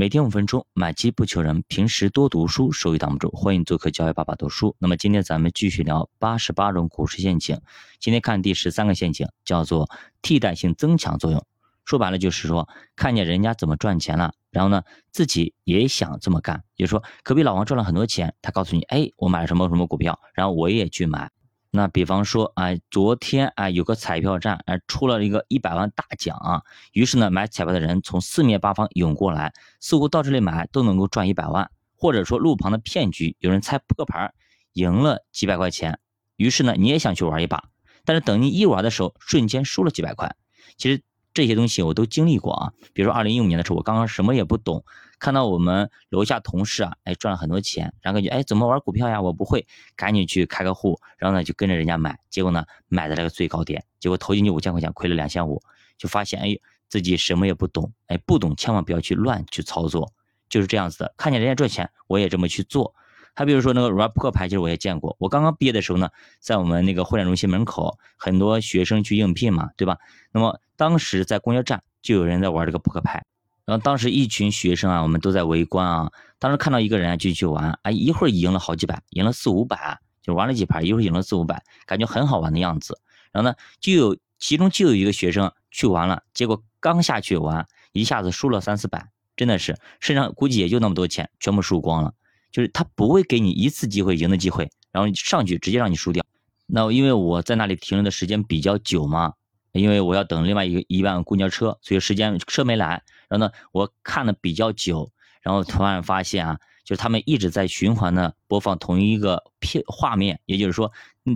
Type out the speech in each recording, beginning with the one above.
每天五分钟，买基不求人。平时多读书，收益挡不住。欢迎做客教育爸爸读书。那么今天咱们继续聊八十八种股市陷阱。今天看第十三个陷阱，叫做替代性增强作用。说白了就是说，看见人家怎么赚钱了，然后呢，自己也想这么干。就是说，隔壁老王赚了很多钱，他告诉你，哎，我买了什么什么股票，然后我也去买。那比方说，哎，昨天哎有个彩票站哎出了一个一百万大奖啊，于是呢买彩票的人从四面八方涌过来，似乎到这里买都能够赚一百万，或者说路旁的骗局，有人猜扑克牌赢了几百块钱，于是呢你也想去玩一把，但是等你一玩的时候，瞬间输了几百块。其实这些东西我都经历过啊，比如说二零一五年的时候，我刚刚什么也不懂。看到我们楼下同事啊，哎赚了很多钱，然后感觉哎怎么玩股票呀？我不会，赶紧去开个户，然后呢就跟着人家买，结果呢买的那个最高点，结果投进去五千块钱，亏了两千五，就发现哎自己什么也不懂，哎不懂千万不要去乱去操作，就是这样子的。看见人家赚钱，我也这么去做。还比如说那个玩扑克牌，其实我也见过。我刚刚毕业的时候呢，在我们那个会展中心门口，很多学生去应聘嘛，对吧？那么当时在公交站就有人在玩这个扑克牌。然后当时一群学生啊，我们都在围观啊。当时看到一个人啊就去玩，哎，一会儿赢了好几百，赢了四五百，就玩了几盘，一会儿赢了四五百，感觉很好玩的样子。然后呢，就有其中就有一个学生去玩了，结果刚下去玩，一下子输了三四百，真的是身上估计也就那么多钱，全部输光了。就是他不会给你一次机会赢的机会，然后上去直接让你输掉。那因为我在那里停留的时间比较久嘛，因为我要等另外一个一班公交车，所以时间车没来。然后呢，我看的比较久，然后突然发现啊，就是他们一直在循环的播放同一个片画面，也就是说，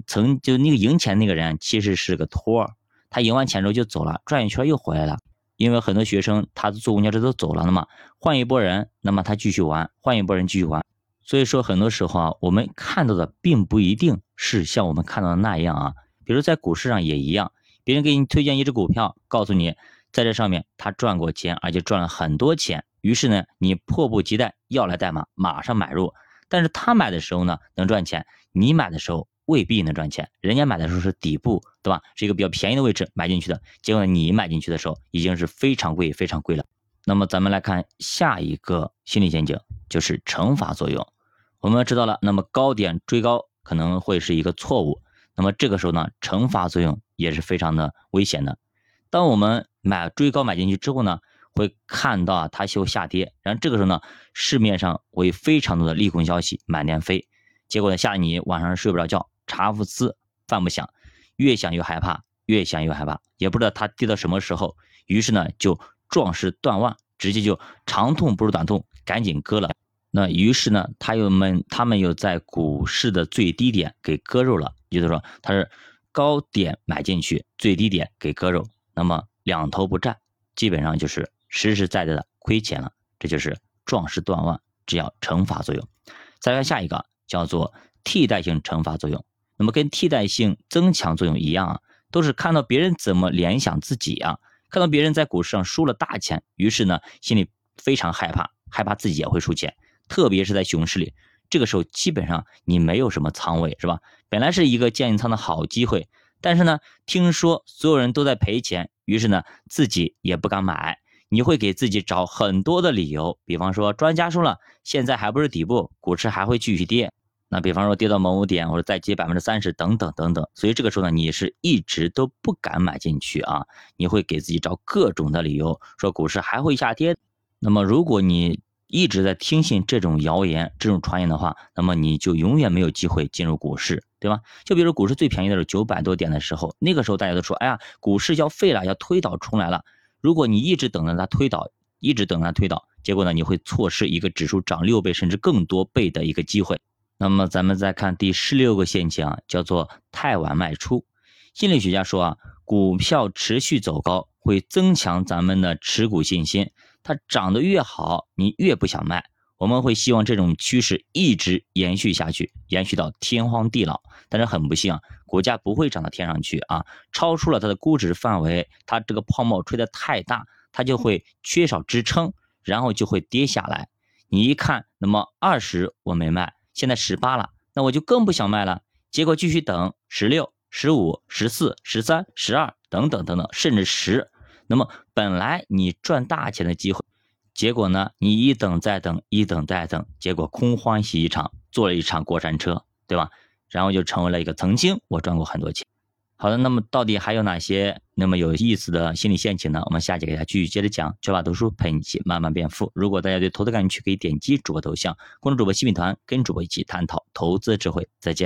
曾就那个赢钱那个人其实是个托儿，他赢完钱之后就走了，转一圈又回来了。因为很多学生他坐公交车都走了了嘛，换一波人，那么他继续玩，换一波人继续玩。所以说很多时候啊，我们看到的并不一定是像我们看到的那样啊。比如在股市上也一样，别人给你推荐一只股票，告诉你。在这上面，他赚过钱，而且赚了很多钱。于是呢，你迫不及待要来代码，马上买入。但是他买的时候呢，能赚钱；你买的时候未必能赚钱。人家买的时候是底部，对吧？是一个比较便宜的位置买进去的，结果你买进去的时候已经是非常贵、非常贵了。那么咱们来看下一个心理陷阱，就是惩罚作用。我们知道了，那么高点追高可能会是一个错误。那么这个时候呢，惩罚作用也是非常的危险的。当我们买追高买进去之后呢，会看到它就下跌，然后这个时候呢，市面上会非常多的利空消息满天飞，结果呢吓得你晚上睡不着觉，茶不思饭不想，越想越害怕，越想越害怕，也不知道它跌到什么时候，于是呢就壮士断腕，直接就长痛不如短痛，赶紧割了。那于是呢，他又们他们又在股市的最低点给割肉了，也就是说他是高点买进去，最低点给割肉。那么两头不占，基本上就是实实在在的亏钱了，这就是壮士断腕，这叫惩罚作用。再看下一个，叫做替代性惩罚作用。那么跟替代性增强作用一样啊，都是看到别人怎么联想自己啊，看到别人在股市上输了大钱，于是呢心里非常害怕，害怕自己也会输钱。特别是在熊市里，这个时候基本上你没有什么仓位是吧？本来是一个建仓的好机会。但是呢，听说所有人都在赔钱，于是呢，自己也不敢买。你会给自己找很多的理由，比方说专家说了，现在还不是底部，股市还会继续跌。那比方说跌到某某点，或者再跌百分之三十等等等等。所以这个时候呢，你是一直都不敢买进去啊。你会给自己找各种的理由，说股市还会下跌。那么如果你一直在听信这种谣言、这种传言的话，那么你就永远没有机会进入股市。对吧？就比如股市最便宜的时候，九百多点的时候，那个时候大家都说，哎呀，股市要废了，要推倒重来了。如果你一直等着它推倒，一直等它推倒，结果呢，你会错失一个指数涨六倍甚至更多倍的一个机会。那么咱们再看第十六个陷阱啊，叫做太晚卖出。心理学家说啊，股票持续走高会增强咱们的持股信心，它涨得越好，你越不想卖。我们会希望这种趋势一直延续下去，延续到天荒地老。但是很不幸啊，股价不会涨到天上去啊，超出了它的估值范围，它这个泡沫吹得太大，它就会缺少支撑，然后就会跌下来。你一看，那么二十我没卖，现在十八了，那我就更不想卖了。结果继续等十六、十五、十四、十三、十二等等等等，甚至十。那么本来你赚大钱的机会。结果呢，你一等再等，一等再等，结果空欢喜一场，坐了一场过山车，对吧？然后就成为了一个曾经我赚过很多钱。好的，那么到底还有哪些那么有意思的心理陷阱呢？我们下节给大家继续接着讲。学霸读书陪你一起慢慢变富。如果大家对投资感兴趣，可以点击主播头像关注主播新品团，跟主播一起探讨投资智慧。再见。